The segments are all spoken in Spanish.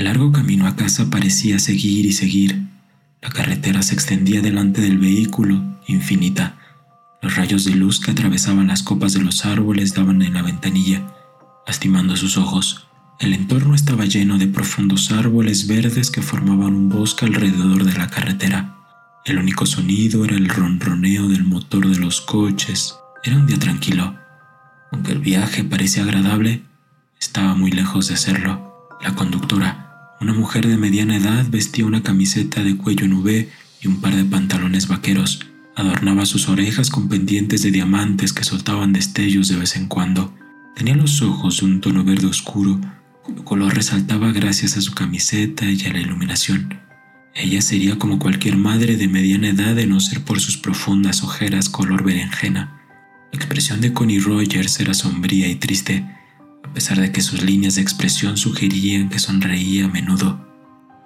El largo camino a casa parecía seguir y seguir. La carretera se extendía delante del vehículo, infinita. Los rayos de luz que atravesaban las copas de los árboles daban en la ventanilla, lastimando sus ojos. El entorno estaba lleno de profundos árboles verdes que formaban un bosque alrededor de la carretera. El único sonido era el ronroneo del motor de los coches. Era un día tranquilo. Aunque el viaje parecía agradable, estaba muy lejos de serlo. La conductora, una mujer de mediana edad, vestía una camiseta de cuello en V y un par de pantalones vaqueros. Adornaba sus orejas con pendientes de diamantes que soltaban destellos de vez en cuando. Tenía los ojos de un tono verde oscuro cuyo color resaltaba gracias a su camiseta y a la iluminación. Ella sería como cualquier madre de mediana edad de no ser por sus profundas ojeras color berenjena. La expresión de Connie Rogers era sombría y triste, a pesar de que sus líneas de expresión sugerían que sonreía a menudo.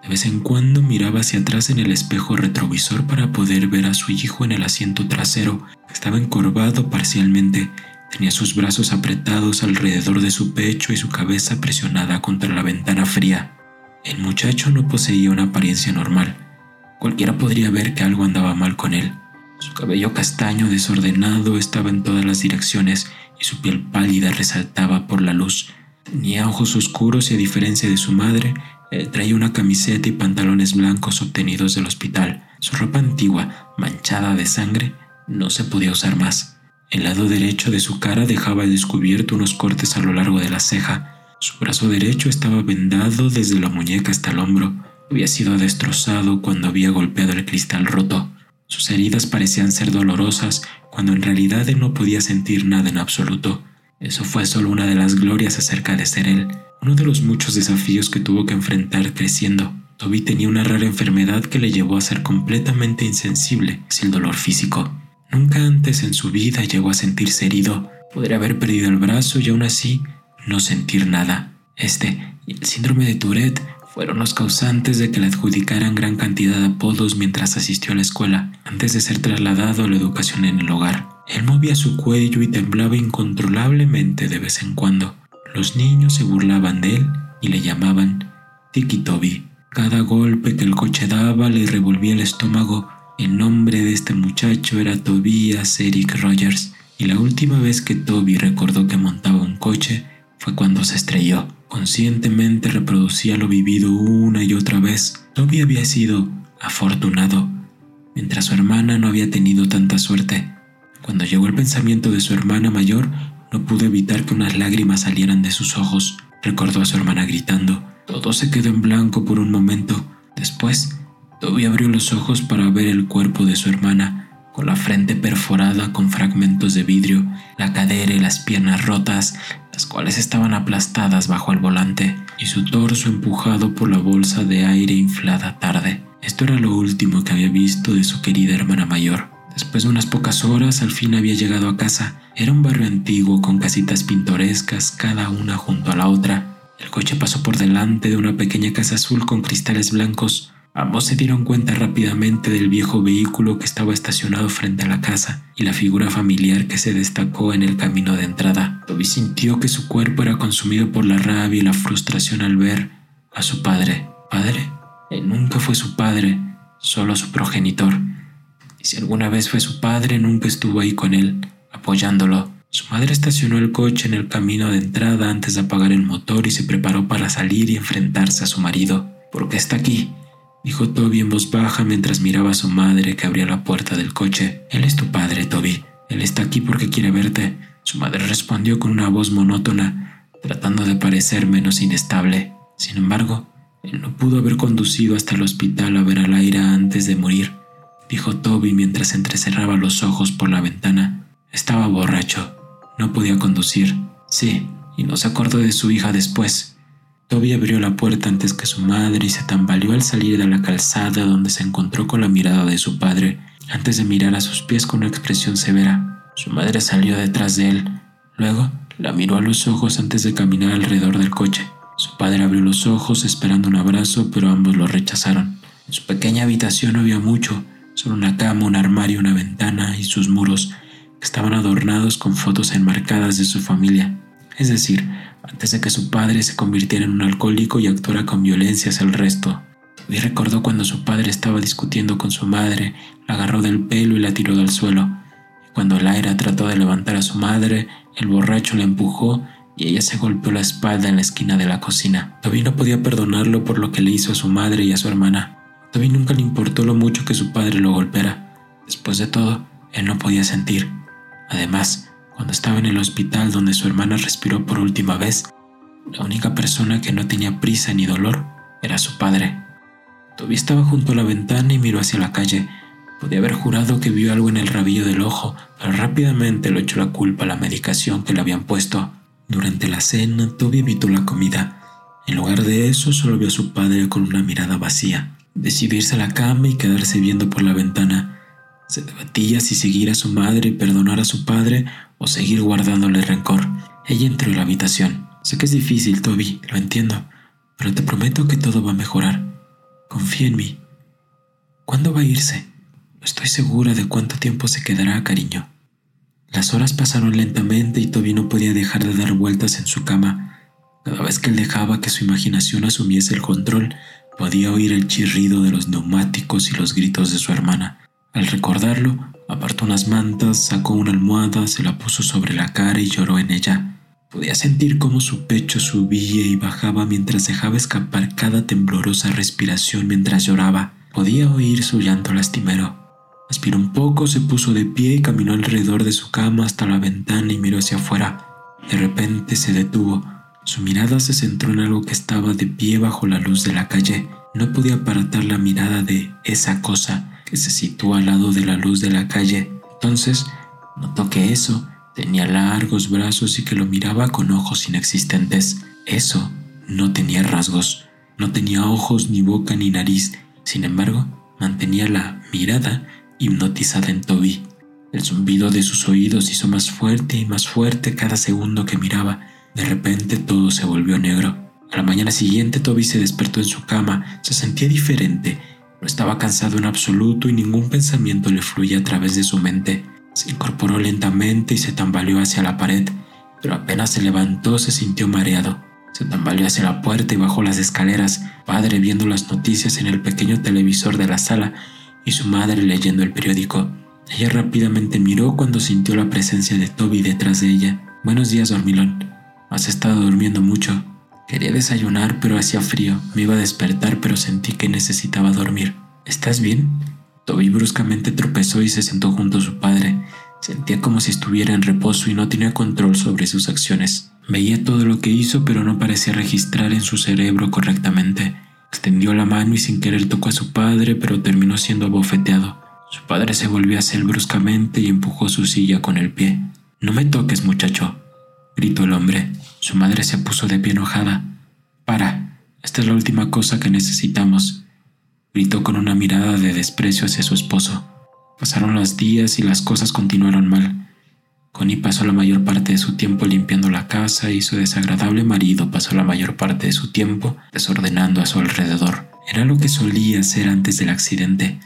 De vez en cuando miraba hacia atrás en el espejo retrovisor para poder ver a su hijo en el asiento trasero, estaba encorvado parcialmente Tenía sus brazos apretados alrededor de su pecho y su cabeza presionada contra la ventana fría. El muchacho no poseía una apariencia normal. Cualquiera podría ver que algo andaba mal con él. Su cabello castaño desordenado estaba en todas las direcciones y su piel pálida resaltaba por la luz. Tenía ojos oscuros y a diferencia de su madre, traía una camiseta y pantalones blancos obtenidos del hospital. Su ropa antigua, manchada de sangre, no se podía usar más. El lado derecho de su cara dejaba descubierto unos cortes a lo largo de la ceja. Su brazo derecho estaba vendado desde la muñeca hasta el hombro. Había sido destrozado cuando había golpeado el cristal roto. Sus heridas parecían ser dolorosas cuando en realidad él no podía sentir nada en absoluto. Eso fue solo una de las glorias acerca de ser él, uno de los muchos desafíos que tuvo que enfrentar creciendo. Toby tenía una rara enfermedad que le llevó a ser completamente insensible sin dolor físico. Nunca antes en su vida llegó a sentirse herido. Podría haber perdido el brazo y aún así no sentir nada. Este el síndrome de Tourette fueron los causantes de que le adjudicaran gran cantidad de apodos mientras asistió a la escuela, antes de ser trasladado a la educación en el hogar. Él movía su cuello y temblaba incontrolablemente de vez en cuando. Los niños se burlaban de él y le llamaban Tiki Toby. Cada golpe que el coche daba le revolvía el estómago el nombre de este muchacho era Tobias Eric Rogers y la última vez que Toby recordó que montaba un coche fue cuando se estrelló. Conscientemente reproducía lo vivido una y otra vez. Toby había sido afortunado, mientras su hermana no había tenido tanta suerte. Cuando llegó el pensamiento de su hermana mayor, no pudo evitar que unas lágrimas salieran de sus ojos. Recordó a su hermana gritando. Todo se quedó en blanco por un momento. Después, Toby abrió los ojos para ver el cuerpo de su hermana, con la frente perforada con fragmentos de vidrio, la cadera y las piernas rotas, las cuales estaban aplastadas bajo el volante, y su torso empujado por la bolsa de aire inflada tarde. Esto era lo último que había visto de su querida hermana mayor. Después de unas pocas horas, al fin había llegado a casa. Era un barrio antiguo con casitas pintorescas, cada una junto a la otra. El coche pasó por delante de una pequeña casa azul con cristales blancos. Ambos se dieron cuenta rápidamente del viejo vehículo que estaba estacionado frente a la casa y la figura familiar que se destacó en el camino de entrada. Toby sintió que su cuerpo era consumido por la rabia y la frustración al ver a su padre. ¿Padre? Él nunca fue su padre, solo su progenitor. Y si alguna vez fue su padre, nunca estuvo ahí con él, apoyándolo. Su madre estacionó el coche en el camino de entrada antes de apagar el motor y se preparó para salir y enfrentarse a su marido. ¿Por qué está aquí? Dijo Toby en voz baja mientras miraba a su madre que abría la puerta del coche. Él es tu padre, Toby. Él está aquí porque quiere verte. Su madre respondió con una voz monótona, tratando de parecer menos inestable. Sin embargo, él no pudo haber conducido hasta el hospital a ver a Laira antes de morir, dijo Toby mientras entrecerraba los ojos por la ventana. Estaba borracho. No podía conducir. Sí, y no se acordó de su hija después. Toby abrió la puerta antes que su madre y se tambaleó al salir de la calzada donde se encontró con la mirada de su padre, antes de mirar a sus pies con una expresión severa. Su madre salió detrás de él. Luego la miró a los ojos antes de caminar alrededor del coche. Su padre abrió los ojos esperando un abrazo, pero ambos lo rechazaron. En su pequeña habitación no había mucho, solo una cama, un armario, una ventana y sus muros, que estaban adornados con fotos enmarcadas de su familia. Es decir, antes de que su padre se convirtiera en un alcohólico y actuara con violencia hacia el resto. Toby recordó cuando su padre estaba discutiendo con su madre, la agarró del pelo y la tiró del suelo. Y cuando Lyra trató de levantar a su madre, el borracho la empujó y ella se golpeó la espalda en la esquina de la cocina. Toby no podía perdonarlo por lo que le hizo a su madre y a su hermana. Toby nunca le importó lo mucho que su padre lo golpeara. Después de todo, él no podía sentir. Además, cuando estaba en el hospital donde su hermana respiró por última vez, la única persona que no tenía prisa ni dolor era su padre. Toby estaba junto a la ventana y miró hacia la calle. Podía haber jurado que vio algo en el rabillo del ojo, pero rápidamente le echó la culpa a la medicación que le habían puesto. Durante la cena, Toby evitó la comida. En lugar de eso, solo vio a su padre con una mirada vacía. Decidió irse a la cama y quedarse viendo por la ventana. Se debatía si seguir a su madre y perdonar a su padre o seguir guardándole rencor. Ella entró en la habitación. Sé que es difícil, Toby, lo entiendo, pero te prometo que todo va a mejorar. Confía en mí. ¿Cuándo va a irse? No estoy segura de cuánto tiempo se quedará, cariño. Las horas pasaron lentamente y Toby no podía dejar de dar vueltas en su cama. Cada vez que él dejaba que su imaginación asumiese el control, podía oír el chirrido de los neumáticos y los gritos de su hermana. Al recordarlo, apartó unas mantas, sacó una almohada, se la puso sobre la cara y lloró en ella. Podía sentir cómo su pecho subía y bajaba mientras dejaba escapar cada temblorosa respiración mientras lloraba. Podía oír su llanto lastimero. Aspiró un poco, se puso de pie y caminó alrededor de su cama hasta la ventana y miró hacia afuera. De repente se detuvo. Su mirada se centró en algo que estaba de pie bajo la luz de la calle. No podía apartar la mirada de esa cosa se sitúa al lado de la luz de la calle. Entonces notó que eso tenía largos brazos y que lo miraba con ojos inexistentes. Eso no tenía rasgos, no tenía ojos, ni boca, ni nariz. Sin embargo, mantenía la mirada hipnotizada en Toby. El zumbido de sus oídos hizo más fuerte y más fuerte cada segundo que miraba. De repente todo se volvió negro. A la mañana siguiente Toby se despertó en su cama, se sentía diferente no estaba cansado en absoluto y ningún pensamiento le fluía a través de su mente. Se incorporó lentamente y se tambaleó hacia la pared, pero apenas se levantó se sintió mareado. Se tambaleó hacia la puerta y bajó las escaleras, padre viendo las noticias en el pequeño televisor de la sala y su madre leyendo el periódico. Ella rápidamente miró cuando sintió la presencia de Toby detrás de ella. Buenos días, dormilón. Has estado durmiendo mucho. Quería desayunar, pero hacía frío. Me iba a despertar, pero sentí que necesitaba dormir. ¿Estás bien? Toby bruscamente tropezó y se sentó junto a su padre. Sentía como si estuviera en reposo y no tenía control sobre sus acciones. Veía todo lo que hizo, pero no parecía registrar en su cerebro correctamente. Extendió la mano y sin querer tocó a su padre, pero terminó siendo abofeteado. Su padre se volvió a hacer bruscamente y empujó su silla con el pie. No me toques, muchacho, gritó el hombre. Su madre se puso de pie enojada. Para, esta es la última cosa que necesitamos, gritó con una mirada de desprecio hacia su esposo. Pasaron los días y las cosas continuaron mal. Connie pasó la mayor parte de su tiempo limpiando la casa y su desagradable marido pasó la mayor parte de su tiempo desordenando a su alrededor. Era lo que solía hacer antes del accidente.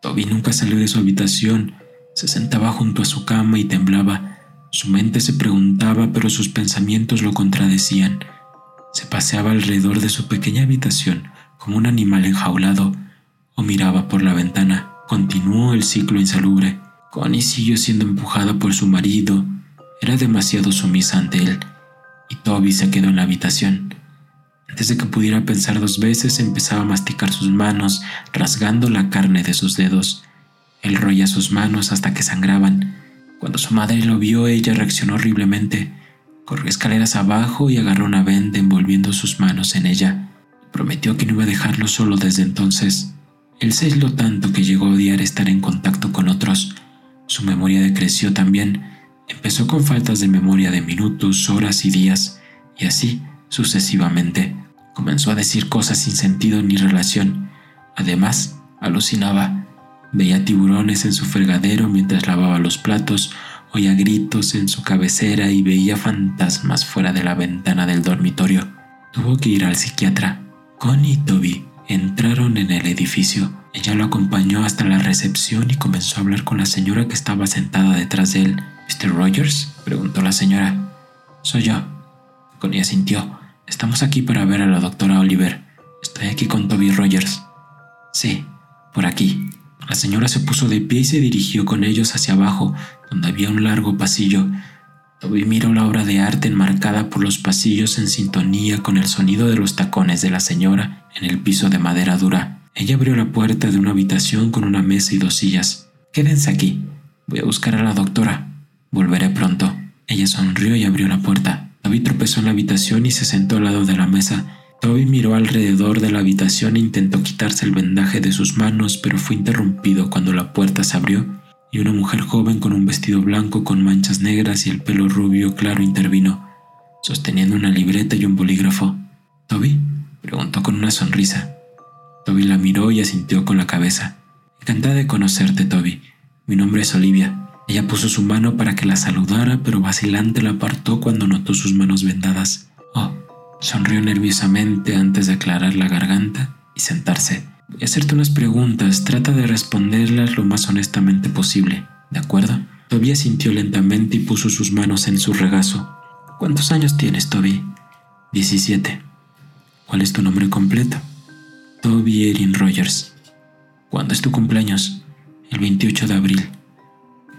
Toby nunca salió de su habitación, se sentaba junto a su cama y temblaba su mente se preguntaba, pero sus pensamientos lo contradecían. Se paseaba alrededor de su pequeña habitación como un animal enjaulado o miraba por la ventana. Continuó el ciclo insalubre. Connie siguió siendo empujada por su marido. Era demasiado sumisa ante él, y Toby se quedó en la habitación. Antes de que pudiera pensar dos veces, empezaba a masticar sus manos, rasgando la carne de sus dedos. Él roía sus manos hasta que sangraban cuando su madre lo vio, ella reaccionó horriblemente. Corrió escaleras abajo y agarró una venda envolviendo sus manos en ella. Prometió que no iba a dejarlo solo desde entonces. Él se aisló tanto que llegó a odiar estar en contacto con otros. Su memoria decreció también. Empezó con faltas de memoria de minutos, horas y días, y así sucesivamente. Comenzó a decir cosas sin sentido ni relación. Además, alucinaba. Veía tiburones en su fregadero mientras lavaba los platos, oía gritos en su cabecera y veía fantasmas fuera de la ventana del dormitorio. Tuvo que ir al psiquiatra. Connie y Toby entraron en el edificio. Ella lo acompañó hasta la recepción y comenzó a hablar con la señora que estaba sentada detrás de él. ¿Mr. Rogers? preguntó la señora. Soy yo, Connie asintió. Estamos aquí para ver a la doctora Oliver. Estoy aquí con Toby Rogers. Sí, por aquí. La señora se puso de pie y se dirigió con ellos hacia abajo, donde había un largo pasillo. Toby miró la obra de arte enmarcada por los pasillos en sintonía con el sonido de los tacones de la señora en el piso de madera dura. Ella abrió la puerta de una habitación con una mesa y dos sillas. Quédense aquí. Voy a buscar a la doctora. Volveré pronto. Ella sonrió y abrió la puerta. Toby tropezó en la habitación y se sentó al lado de la mesa. Toby miró alrededor de la habitación e intentó quitarse el vendaje de sus manos, pero fue interrumpido cuando la puerta se abrió y una mujer joven con un vestido blanco con manchas negras y el pelo rubio claro intervino, sosteniendo una libreta y un bolígrafo. ¿Toby? preguntó con una sonrisa. Toby la miró y asintió con la cabeza. Encantada de conocerte, Toby. Mi nombre es Olivia. Ella puso su mano para que la saludara, pero vacilante la apartó cuando notó sus manos vendadas. Sonrió nerviosamente antes de aclarar la garganta y sentarse. A hacerte unas preguntas, trata de responderlas lo más honestamente posible, ¿de acuerdo? Toby sintió lentamente y puso sus manos en su regazo. ¿Cuántos años tienes, Toby? Diecisiete. ¿Cuál es tu nombre completo? Toby Erin Rogers. ¿Cuándo es tu cumpleaños? El 28 de abril.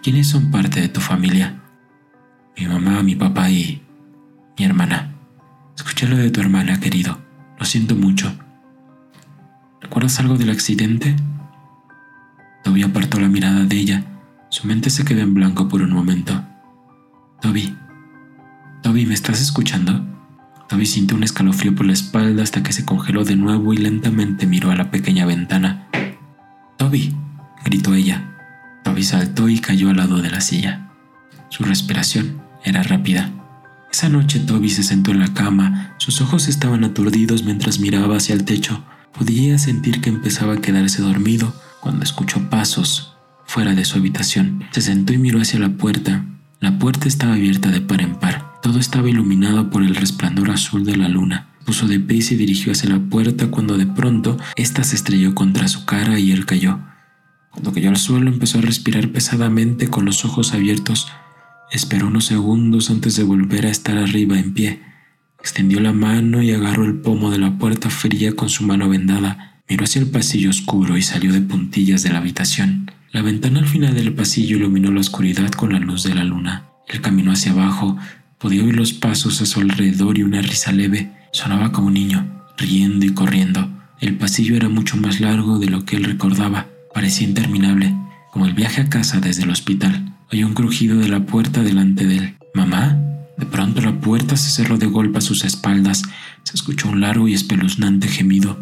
¿Quiénes son parte de tu familia? Mi mamá, mi papá y mi hermana. Escuché lo de tu hermana, querido. Lo siento mucho. ¿Recuerdas algo del accidente? Toby apartó la mirada de ella. Su mente se quedó en blanco por un momento. Toby, Toby, ¿me estás escuchando? Toby sintió un escalofrío por la espalda hasta que se congeló de nuevo y lentamente miró a la pequeña ventana. Toby, gritó ella. Toby saltó y cayó al lado de la silla. Su respiración era rápida. Esa noche Toby se sentó en la cama, sus ojos estaban aturdidos mientras miraba hacia el techo. Podía sentir que empezaba a quedarse dormido cuando escuchó pasos fuera de su habitación. Se sentó y miró hacia la puerta. La puerta estaba abierta de par en par. Todo estaba iluminado por el resplandor azul de la luna. Puso de pie y se dirigió hacia la puerta cuando de pronto ésta se estrelló contra su cara y él cayó. Cuando cayó al suelo empezó a respirar pesadamente con los ojos abiertos. Esperó unos segundos antes de volver a estar arriba en pie. Extendió la mano y agarró el pomo de la puerta fría con su mano vendada. Miró hacia el pasillo oscuro y salió de puntillas de la habitación. La ventana al final del pasillo iluminó la oscuridad con la luz de la luna. Él caminó hacia abajo, podía oír los pasos a su alrededor y una risa leve. Sonaba como un niño, riendo y corriendo. El pasillo era mucho más largo de lo que él recordaba. Parecía interminable, como el viaje a casa desde el hospital. Oyó un crujido de la puerta delante de él. ¿Mamá? De pronto la puerta se cerró de golpe a sus espaldas. Se escuchó un largo y espeluznante gemido.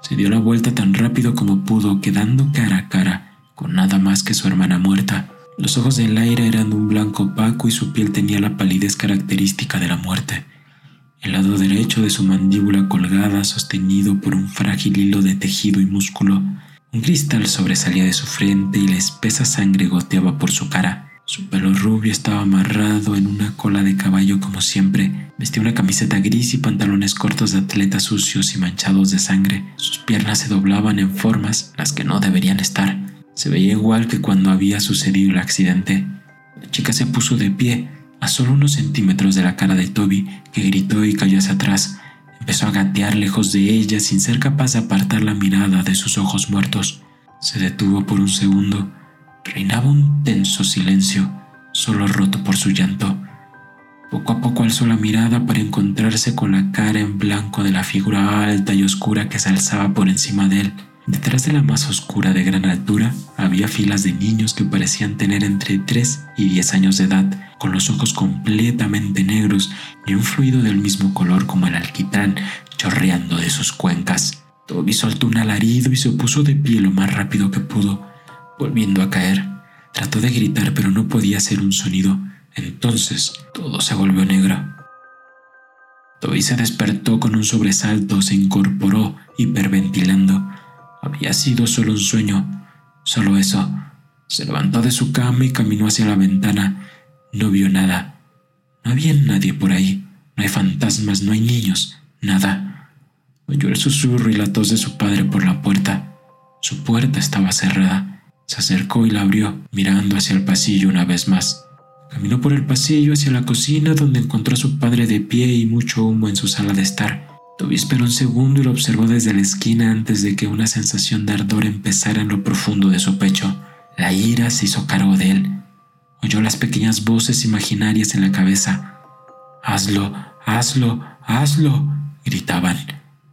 Se dio la vuelta tan rápido como pudo, quedando cara a cara, con nada más que su hermana muerta. Los ojos de Laira eran de un blanco opaco y su piel tenía la palidez característica de la muerte. El lado derecho de su mandíbula colgada, sostenido por un frágil hilo de tejido y músculo, un cristal sobresalía de su frente y la espesa sangre goteaba por su cara. Su pelo rubio estaba amarrado en una cola de caballo como siempre. Vestía una camiseta gris y pantalones cortos de atleta sucios y manchados de sangre. Sus piernas se doblaban en formas las que no deberían estar. Se veía igual que cuando había sucedido el accidente. La chica se puso de pie, a solo unos centímetros de la cara de Toby, que gritó y cayó hacia atrás. Empezó a gatear lejos de ella sin ser capaz de apartar la mirada de sus ojos muertos. Se detuvo por un segundo Reinaba un tenso silencio, solo roto por su llanto. Poco a poco alzó la mirada para encontrarse con la cara en blanco de la figura alta y oscura que se alzaba por encima de él. Detrás de la más oscura de gran altura había filas de niños que parecían tener entre 3 y 10 años de edad, con los ojos completamente negros y un fluido del mismo color como el alquitrán chorreando de sus cuencas. Toby soltó un alarido y se puso de pie lo más rápido que pudo volviendo a caer. Trató de gritar pero no podía hacer un sonido. Entonces todo se volvió negro. Toby se despertó con un sobresalto, se incorporó, hiperventilando. Había sido solo un sueño, solo eso. Se levantó de su cama y caminó hacia la ventana. No vio nada. No había nadie por ahí. No hay fantasmas, no hay niños, nada. Oyó el susurro y la tos de su padre por la puerta. Su puerta estaba cerrada. Se acercó y la abrió, mirando hacia el pasillo una vez más. Caminó por el pasillo hacia la cocina donde encontró a su padre de pie y mucho humo en su sala de estar. Toby esperó un segundo y lo observó desde la esquina antes de que una sensación de ardor empezara en lo profundo de su pecho. La ira se hizo cargo de él. Oyó las pequeñas voces imaginarias en la cabeza. Hazlo, hazlo, hazlo, gritaban.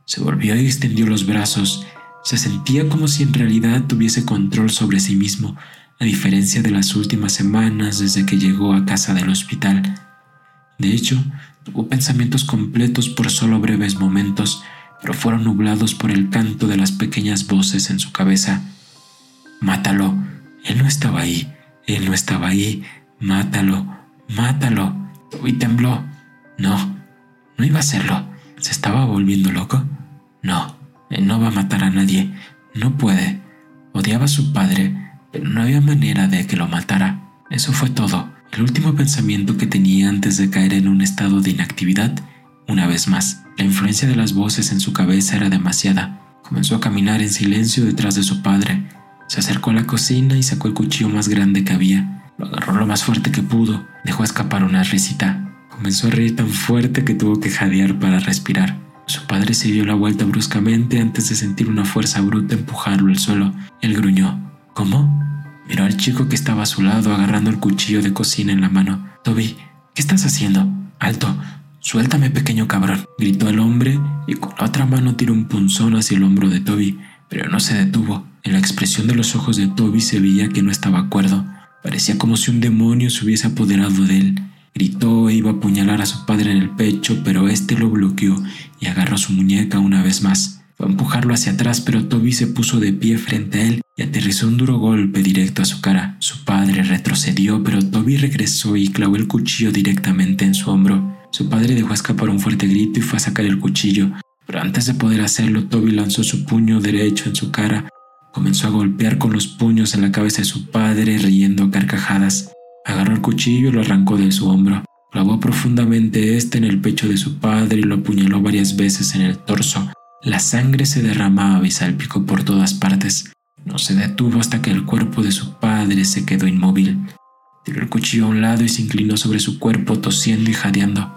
Se volvió y extendió los brazos. Se sentía como si en realidad tuviese control sobre sí mismo, a diferencia de las últimas semanas desde que llegó a casa del hospital. De hecho, tuvo pensamientos completos por solo breves momentos, pero fueron nublados por el canto de las pequeñas voces en su cabeza. Mátalo, él no estaba ahí, él no estaba ahí, mátalo, mátalo. Toby tembló. No, no iba a hacerlo. ¿Se estaba volviendo loco? No, no va a matar a nadie, no puede. Odiaba a su padre, pero no había manera de que lo matara. Eso fue todo, el último pensamiento que tenía antes de caer en un estado de inactividad. Una vez más, la influencia de las voces en su cabeza era demasiada. Comenzó a caminar en silencio detrás de su padre. Se acercó a la cocina y sacó el cuchillo más grande que había. Lo agarró lo más fuerte que pudo. Dejó escapar una risita. Comenzó a reír tan fuerte que tuvo que jadear para respirar. Su padre se dio la vuelta bruscamente antes de sentir una fuerza bruta empujarlo al suelo. Él gruñó. ¿Cómo? Miró al chico que estaba a su lado agarrando el cuchillo de cocina en la mano. Toby, ¿qué estás haciendo? Alto, suéltame pequeño cabrón, gritó el hombre y con la otra mano tiró un punzón hacia el hombro de Toby, pero no se detuvo. En la expresión de los ojos de Toby se veía que no estaba acuerdo. Parecía como si un demonio se hubiese apoderado de él. Gritó e iba a apuñalar a su padre en el pecho, pero este lo bloqueó y agarró su muñeca una vez más. Fue a empujarlo hacia atrás, pero Toby se puso de pie frente a él y aterrizó un duro golpe directo a su cara. Su padre retrocedió, pero Toby regresó y clavó el cuchillo directamente en su hombro. Su padre dejó escapar un fuerte grito y fue a sacar el cuchillo, pero antes de poder hacerlo, Toby lanzó su puño derecho en su cara. Comenzó a golpear con los puños en la cabeza de su padre, riendo a carcajadas. Agarró el cuchillo y lo arrancó de su hombro. Clavó profundamente este en el pecho de su padre y lo apuñaló varias veces en el torso. La sangre se derramaba y salpicó por todas partes. No se detuvo hasta que el cuerpo de su padre se quedó inmóvil. Tiró el cuchillo a un lado y se inclinó sobre su cuerpo tosiendo y jadeando.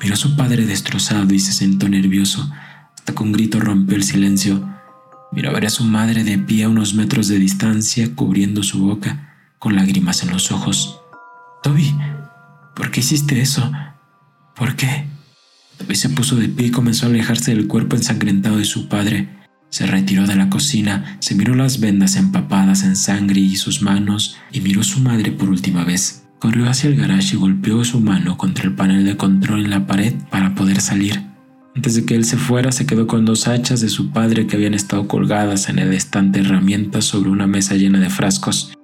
Miró a su padre destrozado y se sentó nervioso, hasta que un grito rompió el silencio. Miró a ver a su madre de pie a unos metros de distancia, cubriendo su boca con lágrimas en los ojos. Toby, ¿por qué hiciste eso? ¿Por qué? Toby se puso de pie y comenzó a alejarse del cuerpo ensangrentado de su padre. Se retiró de la cocina, se miró las vendas empapadas en sangre y sus manos y miró a su madre por última vez. Corrió hacia el garage y golpeó su mano contra el panel de control en la pared para poder salir. Antes de que él se fuera, se quedó con dos hachas de su padre que habían estado colgadas en el estante de herramientas sobre una mesa llena de frascos.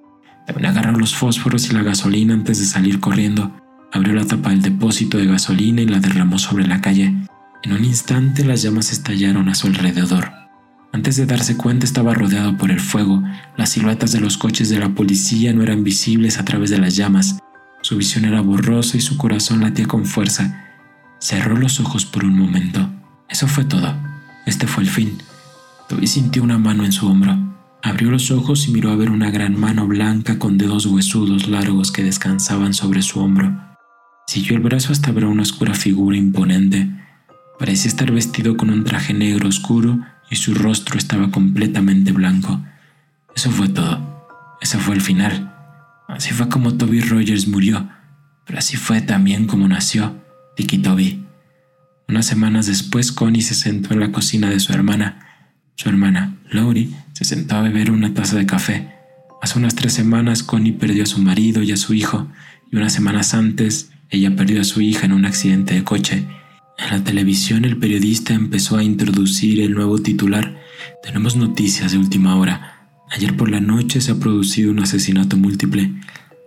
Agarró los fósforos y la gasolina antes de salir corriendo. Abrió la tapa del depósito de gasolina y la derramó sobre la calle. En un instante las llamas estallaron a su alrededor. Antes de darse cuenta estaba rodeado por el fuego. Las siluetas de los coches de la policía no eran visibles a través de las llamas. Su visión era borrosa y su corazón latía con fuerza. Cerró los ojos por un momento. Eso fue todo. Este fue el fin. Toby sintió una mano en su hombro. Abrió los ojos y miró a ver una gran mano blanca con dedos huesudos largos que descansaban sobre su hombro. Siguió el brazo hasta ver una oscura figura imponente. Parecía estar vestido con un traje negro oscuro y su rostro estaba completamente blanco. Eso fue todo. Ese fue el final. Así fue como Toby Rogers murió, pero así fue también como nació Tiki Toby. Unas semanas después, Connie se sentó en la cocina de su hermana su hermana, Laurie, se sentó a beber una taza de café. Hace unas tres semanas Connie perdió a su marido y a su hijo, y unas semanas antes ella perdió a su hija en un accidente de coche. En la televisión el periodista empezó a introducir el nuevo titular. Tenemos noticias de última hora. Ayer por la noche se ha producido un asesinato múltiple.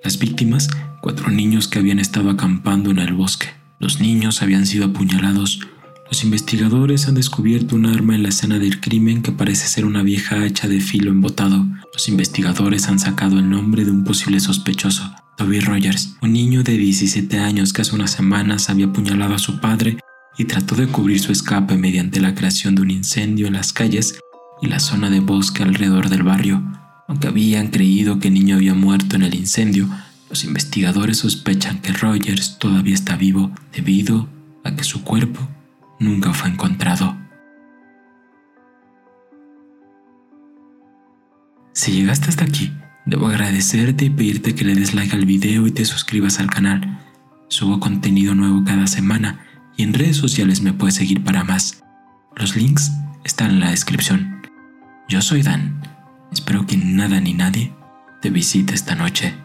Las víctimas, cuatro niños que habían estado acampando en el bosque. Los niños habían sido apuñalados los investigadores han descubierto un arma en la escena del crimen que parece ser una vieja hacha de filo embotado. Los investigadores han sacado el nombre de un posible sospechoso, Toby Rogers, un niño de 17 años que hace unas semanas había apuñalado a su padre y trató de cubrir su escape mediante la creación de un incendio en las calles y la zona de bosque alrededor del barrio. Aunque habían creído que el niño había muerto en el incendio, Los investigadores sospechan que Rogers todavía está vivo debido a que su cuerpo nunca fue encontrado. Si llegaste hasta aquí, debo agradecerte y pedirte que le des like al video y te suscribas al canal. Subo contenido nuevo cada semana y en redes sociales me puedes seguir para más. Los links están en la descripción. Yo soy Dan. Espero que nada ni nadie te visite esta noche.